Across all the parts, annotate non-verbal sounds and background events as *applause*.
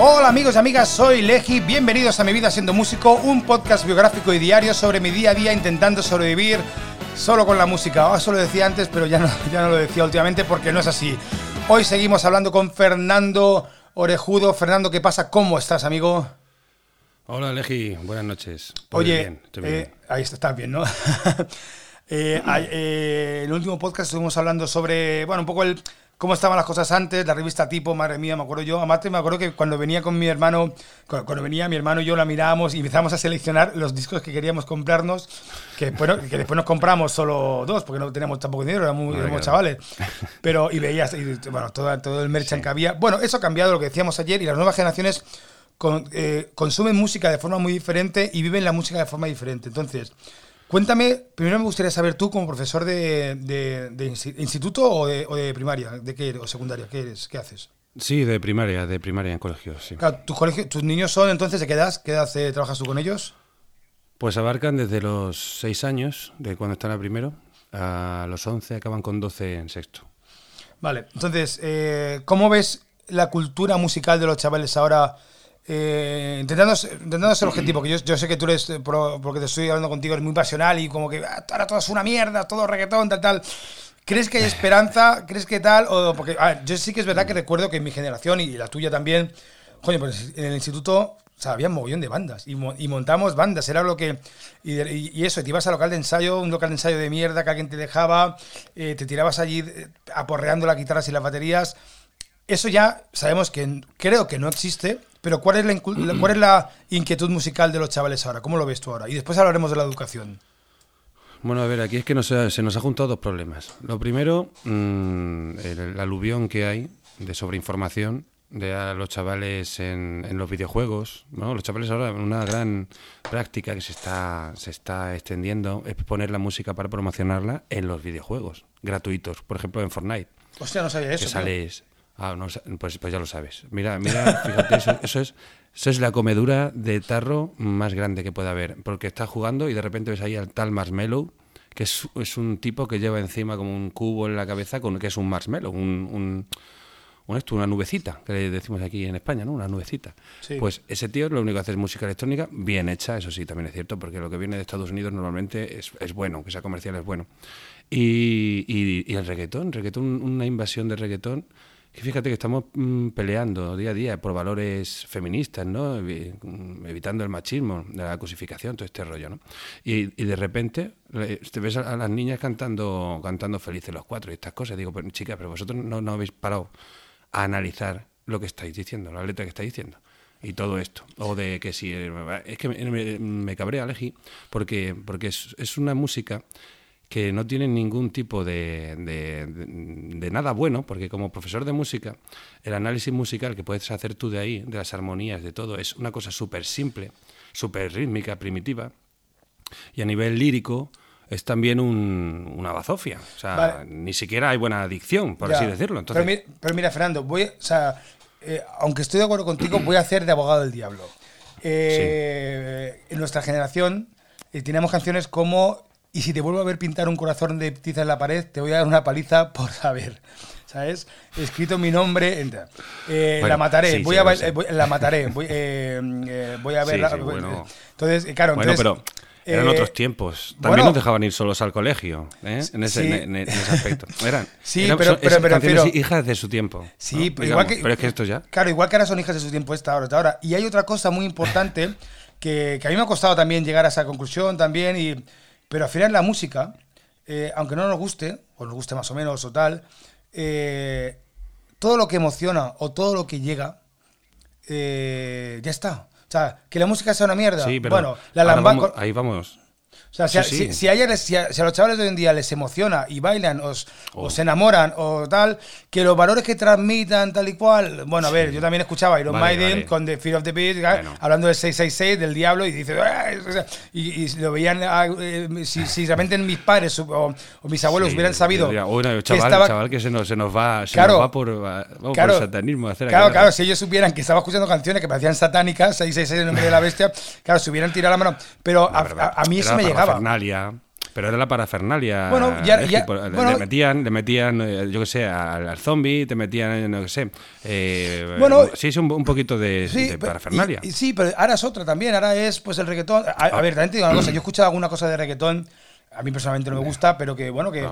Hola amigos y amigas, soy Leji, bienvenidos a Mi Vida Siendo Músico, un podcast biográfico y diario sobre mi día a día intentando sobrevivir solo con la música. eso lo decía antes, pero ya no, *laughs* ya no lo decía últimamente porque no es así. Hoy seguimos hablando con Fernando Orejudo. Fernando, ¿qué pasa? ¿Cómo estás, amigo? Hola, Leji, buenas noches. Pues Oye, eh, ahí está, está bien, ¿no? *laughs* Eh, eh, el último podcast estuvimos hablando sobre, bueno, un poco el cómo estaban las cosas antes, la revista Tipo, madre mía, me acuerdo yo. Amate, me acuerdo que cuando venía con mi hermano, cuando, venía mi hermano y yo la mirábamos y empezamos a seleccionar los discos que queríamos comprarnos, que, bueno, que después nos compramos solo dos, porque no teníamos tampoco dinero, éramos, chavales. Pero, y veías, bueno, todo, todo el merchant que había. Bueno, eso ha cambiado lo que decíamos ayer y las nuevas generaciones eh, consumen música de forma muy diferente y viven la música de forma diferente. Entonces, Cuéntame, primero me gustaría saber tú como profesor de, instituto o de, primaria, de qué eres, o secundaria, ¿qué eres? ¿Qué haces? Sí, de primaria, de primaria en colegio, sí. ¿tus, niños son entonces de qué edad? ¿Qué edad eh, trabajas tú con ellos? Pues abarcan desde los 6 años, de cuando están a primero, a los 11, acaban con 12 en sexto. Vale, entonces, eh, ¿cómo ves la cultura musical de los chavales ahora? Eh, intentando, intentando ser objetivo, que yo, yo sé que tú eres, eh, porque te estoy hablando contigo, eres muy pasional y como que ah, ahora todo es una mierda, todo reggaetón, tal, tal. ¿Crees que hay esperanza? ¿Crees que tal? O, porque yo sí que es verdad que recuerdo que en mi generación y la tuya también, coño, pues en el instituto o sea, había un mogollón de bandas y, y, montamos bandas, era lo que... Y, eso, te ibas al local de ensayo, un local de ensayo de mierda que alguien te dejaba, eh, te tirabas allí aporreando las guitarras y las baterías. Eso ya sabemos que creo que no existe, pero ¿cuál es, la, ¿cuál es la inquietud musical de los chavales ahora? ¿Cómo lo ves tú ahora? Y después hablaremos de la educación. Bueno, a ver, aquí es que se nos ha juntado dos problemas. Lo primero, mm, el, aluvión que hay de sobreinformación de a los chavales en, los videojuegos. ¿no? Los chavales ahora, una gran práctica que se está, se está extendiendo es poner la música para promocionarla en los videojuegos gratuitos. Por ejemplo, en Fortnite. Hostia, no sabía eso. Que sales, Ah, no, pues, pues ya lo sabes. Mira, mira, *laughs* fíjate, eso, es, eso es la comedura de tarro más grande que puede haber. Porque estás jugando y de repente ves ahí al tal Marshmallow, que es, es un tipo que lleva encima como un cubo en la cabeza, con, que es un marshmallow, un, un, esto, una nubecita, que le decimos aquí en España, ¿no? Una nubecita. Pues ese tío lo único que hace es música electrónica bien hecha, eso sí, también es cierto, porque lo que viene de Estados Unidos normalmente es, es bueno, que sea comercial es bueno. Y, y, y el reggaetón, reggaetón, una invasión de reggaetón fíjate que estamos mm, peleando día a día por valores feministas, ¿no? Mm, evitando el machismo, la cosificación, todo este rollo, ¿no? Y, de repente te ves a, las niñas cantando, cantando felices los cuatro y estas cosas. Digo, pues chicas, pero vosotros no, no habéis parado a analizar lo que estáis diciendo, la letra que estáis diciendo y todo esto. O de que si... Es que me, me, cabrea, Alegi, porque, porque es una música que no tienen ningún tipo de, de, nada bueno, porque como profesor de música, el análisis musical que puedes hacer tú de ahí, de las armonías, de todo, es una cosa súper simple, súper rítmica, primitiva, y a nivel lírico es también un, una bazofia. O sea, ni siquiera hay buena adicción, por así decirlo. Entonces... Pero, mira, Fernando, voy, o sea, eh, aunque estoy de acuerdo contigo, voy a hacer de abogado del diablo. Eh, en nuestra generación eh, tenemos canciones como y si te vuelvo a ver pintar un corazón de tiza en la pared, te voy a dar una paliza por saber. ¿Sabes? He escrito mi nombre. Eh, la mataré, voy, a, la mataré. Voy, eh, voy a *laughs* ver. Entonces, eh, claro. Bueno, pero eran otros tiempos. También nos dejaban ir solos al colegio, ¿eh? en, ese, en, ese, aspecto. *laughs* Eran, sí, pero, pero, pero, hijas de su tiempo. Sí, pero igual que. Pero es que esto ya. Claro, igual que ahora son hijas de su tiempo, esta hora, esta hora. Y hay otra cosa muy importante que, que a mí me ha costado también llegar a esa conclusión también. Y pero al final la música, eh, aunque no nos guste, o nos guste más o menos o tal, eh, todo lo que emociona o todo lo que llega, eh, ya está. O sea, que la música sea una mierda. Sí, pero bueno, la ahí vamos. O sea, si, a, Si, a, los chavales de hoy en día les emociona y bailan o, oh. se enamoran o tal, que los valores que transmitan tal y cual. Bueno, a ver, yo también escuchaba Iron Maiden con The Fear of the Beast, hablando del 666, del diablo, y dice. Y, lo veían. Ah, eh, si, realmente mis padres o, mis abuelos hubieran sabido. Bueno, chaval, chaval que se nos, se nos va, se nos va por, por satanismo. Hacer claro, claro, si ellos supieran que estaba escuchando canciones que parecían satánicas, 666 en nombre de la bestia, claro, se hubieran tirado la mano. Pero a, a, mí eso me llegaba. Pero era la parafernalia. Bueno, ya- le- bueno- le metían, le metían, eh, yo qué sé, al, al zombie, te metían, no qué sé. eh, Bueno, sí, sí, un, un poquito de, Sí, de parafernalia. y- y sí, pero ahora es otra también. Ahora es pues el reggaetón. A, a ver, también te digo una cosa. Yo he escuchado alguna cosa de reggaetón. A mí personalmente no me gusta, pero que bueno, que.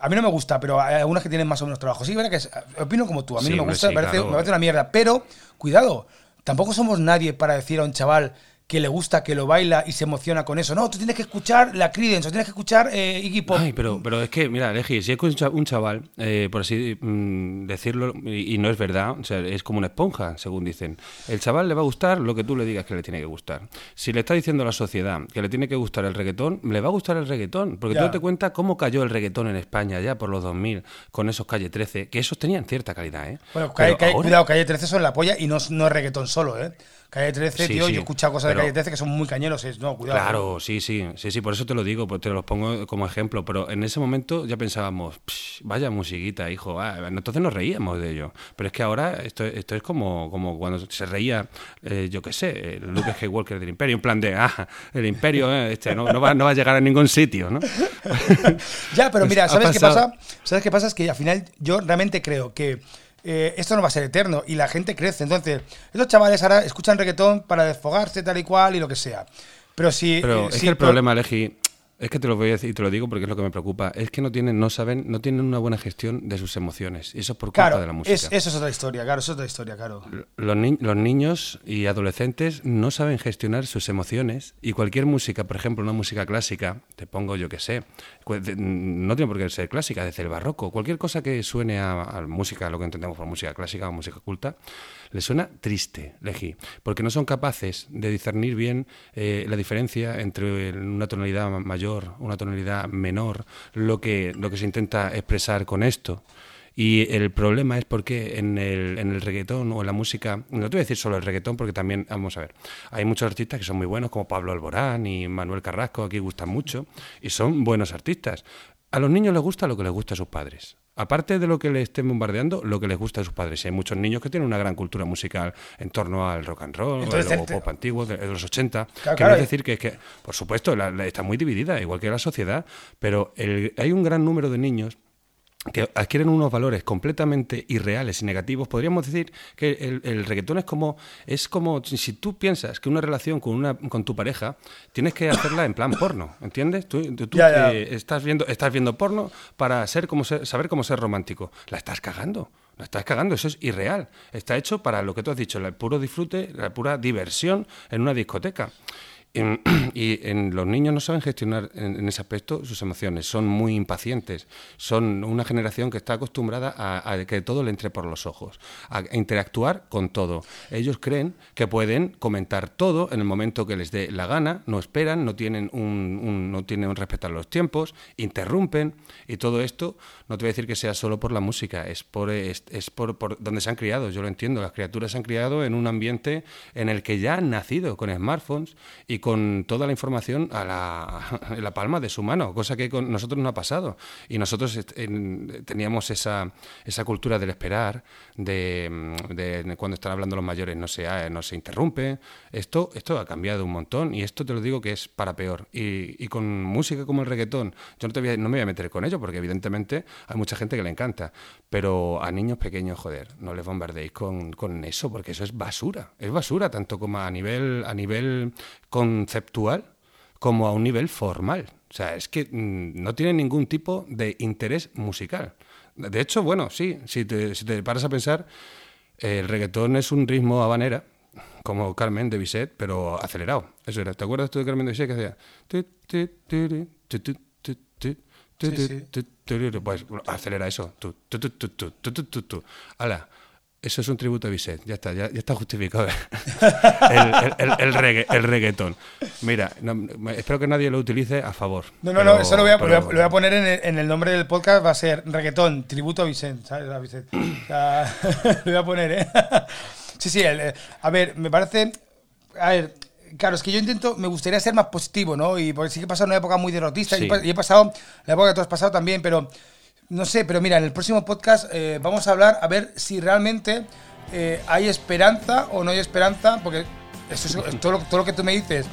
A mí no me gusta, pero hay algunas que tienen más o menos trabajo. Sí, verdad que es- opino como tú. A mí Sí, no me gusta, sí, me, parece, claro. me parece una mierda. Pero, cuidado, tampoco somos nadie para decir a un chaval que le gusta, que lo baila y se emociona con eso. No, tú tienes que escuchar la Creedence, o tienes que escuchar eh, Iggy Pop. Ay, pero, pero es que, mira, Legi, si es un cha- un chaval, eh, por así mm, decirlo, y, y no es verdad, o sea, es como una esponja, según dicen. El chaval le va a gustar lo que tú le digas que le tiene que gustar. Si le está diciendo a la sociedad que le tiene que gustar el reggaetón, le va a gustar el reggaetón. Porque Ya. tú te cuenta cómo cayó el reggaetón en España ya por los 2000, con esos Calle 13, que esos tenían cierta calidad, ¿eh? Bueno, Calle- Calle- ahora- cuidado, Calle 13 son la polla y no, no es reggaetón solo, ¿eh? Calle 13, Sí, tío, sí, yo he escuchado cosas de Calle 13 que son muy cañeros. es- no, cuidado. Claro, sí, sí, sí, sí, por eso te lo digo, pues te los pongo como ejemplo, pero en ese momento ya pensábamos, "Psh, vaya musiquita, hijo, ah", entonces nos reíamos de ello, pero es que ahora esto, esto es como, como cuando se reía, eh, yo qué sé, Luke Skywalker del Imperio, en plan de, ah, el Imperio, eh, este, no, no, va, no va a llegar a ningún sitio, ¿no? *laughs* Ya, pero *laughs* mira, Ha ¿sabes qué pasa? ¿Sabes qué pasa? Es que al final yo realmente creo que eh, esto no va a ser eterno y la gente crece. Entonces, estos chavales ahora escuchan reggaetón para desfogarse tal y cual y lo que sea. Pero si... Pero eh, es si- que el problema, Legi, es que te lo voy a decir y te lo digo porque es lo que me preocupa, es que no tienen, no saben, no tienen una buena gestión de sus emociones, y eso es por culpa Claro, de la música. es- eso es otra historia, claro, eso es otra historia, claro. Los, ni- los niños y adolescentes no saben gestionar sus emociones y cualquier música, por ejemplo, una música clásica, te pongo yo que sé, de- no tiene por qué ser clásica, desde el barroco, cualquier cosa que suene a, a música, lo que entendemos por música clásica o música culta, le suena triste, Legi, porque no son capaces de discernir bien eh, la diferencia entre una tonalidad ma- mayor, una tonalidad menor, lo que, lo que se intenta expresar con esto. Y el problema es porque en el, en el reggaetón o en la música, no te voy a decir solo el reggaetón, porque también, vamos a ver, hay muchos artistas que son muy buenos, como Pablo Alborán y Manuel Carrasco, aquí gustan mucho, y son buenos artistas. A los niños les gusta lo que les gusta a sus padres. Aparte de lo que les estén bombardeando, lo que les gusta a sus padres. Y hay muchos niños que tienen una gran cultura musical en torno al rock and roll, Entonces, o te- pop antiguo, de, de los 80. Claro, que claro, no es decir que, que por supuesto, la- la- está muy dividida, igual que la sociedad, pero el- hay un gran número de niños que adquieren unos valores completamente irreales y negativos, podríamos decir que el, el reggaetón es como, es como si tú piensas que una relación con, una, con tu pareja tienes que hacerla en plan porno, ¿entiendes? Tú, tú- tú, Ya, ya. eh, estás, viendo, estás viendo porno para ser como ser- saber cómo ser romántico. La estás cagando. La estás cagando, eso es irreal. Está hecho para lo que tú has dicho, el puro disfrute, la pura diversión en una discoteca. *clears throat* Y en los niños no saben gestionar en, ese aspecto sus emociones, son muy impacientes, son una generación que está acostumbrada a, que todo le entre por los ojos, a interactuar con todo. Ellos creen que pueden comentar todo en el momento que les dé la gana, no esperan, no tienen un, un- no tienen un respetar los tiempos, interrumpen y todo esto no te voy a decir que sea solo por la música, es por es, es por, por donde se han criado, yo lo entiendo, las criaturas se han criado en un ambiente en el que ya han nacido con smartphones y con toda la información a la, *laughs* en la palma de su mano, cosa que con nosotros no ha pasado. Y nosotros en- teníamos esa, esa cultura del esperar, de, mm, de cuando están hablando los mayores no se, no se interrumpe. Esto, esto ha cambiado un montón y esto te lo digo que es para peor. Y, y con música como el reggaetón, yo no, te voy a- no me voy a meter con ello porque evidentemente hay mucha gente que le encanta, pero a niños pequeños, joder, no les bombardeéis con, con eso porque eso es basura. Es basura tanto como a nivel, a nivel conceptual como a un nivel formal. O sea, es que no tiene ningún tipo de interés musical. De hecho, bueno, sí, si te, si te paras a pensar, el reggaetón es un ritmo habanera, como Carmen de Bizet, pero acelerado. Eso era. ¿Te acuerdas tú de Carmen de Bizet que hacía? Sí, sí. Pues acelera eso. Ala, eso es un tributo a Bizet, ya está, ya, ya está justificado *laughs* el, el, el, el regga- el reggaetón. Mira, no- espero que nadie lo utilice a favor. No, no, pero- no, eso lo voy, a, lo voy a- pero- lo voy a poner en el, en el nombre del podcast, va a ser reggaetón, tributo a Vicente, ¿sabes? A Vicente. O sea, *laughs* lo voy a poner, ¿eh? *laughs* Sí, sí, a ver, me parece, a ver, claro, es que yo intento, me gustaría ser más positivo, ¿no? Y porque sí que he pasado una época muy derrotista Sí. y he pasado la época que tú has pasado también, pero no sé, pero mira, en el próximo podcast eh, vamos a hablar a ver si realmente eh, hay esperanza o no hay esperanza, porque eso es, todo, lo, todo lo que tú me dices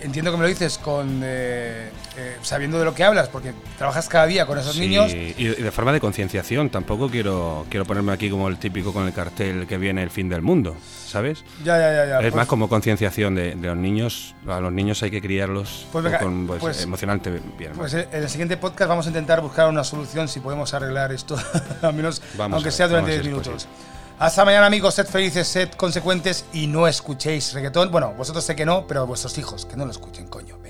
entiendo que me lo dices con eh, eh, sabiendo de lo que hablas, porque trabajas cada día con esos Sí, niños. Y de forma de concienciación, tampoco quiero, quiero ponerme aquí como el típico con el cartel que viene el fin del mundo, ¿sabes? Ya, ya, ya. ya. es Pues- más como concienciación de, de los niños. A los niños hay que criarlos Pues venga, con, pues, pues- emocionalmente bien. Pues en el siguiente podcast vamos a intentar buscar una solución si podemos arreglar esto, *laughs* al menos Vamos aunque a ver, sea durante vamos a 10 ver si minutos. Hasta mañana amigos, sed felices, sed consecuentes y no escuchéis reggaetón. Bueno, vosotros sé que no, pero vuestros hijos, que no lo escuchen, coño.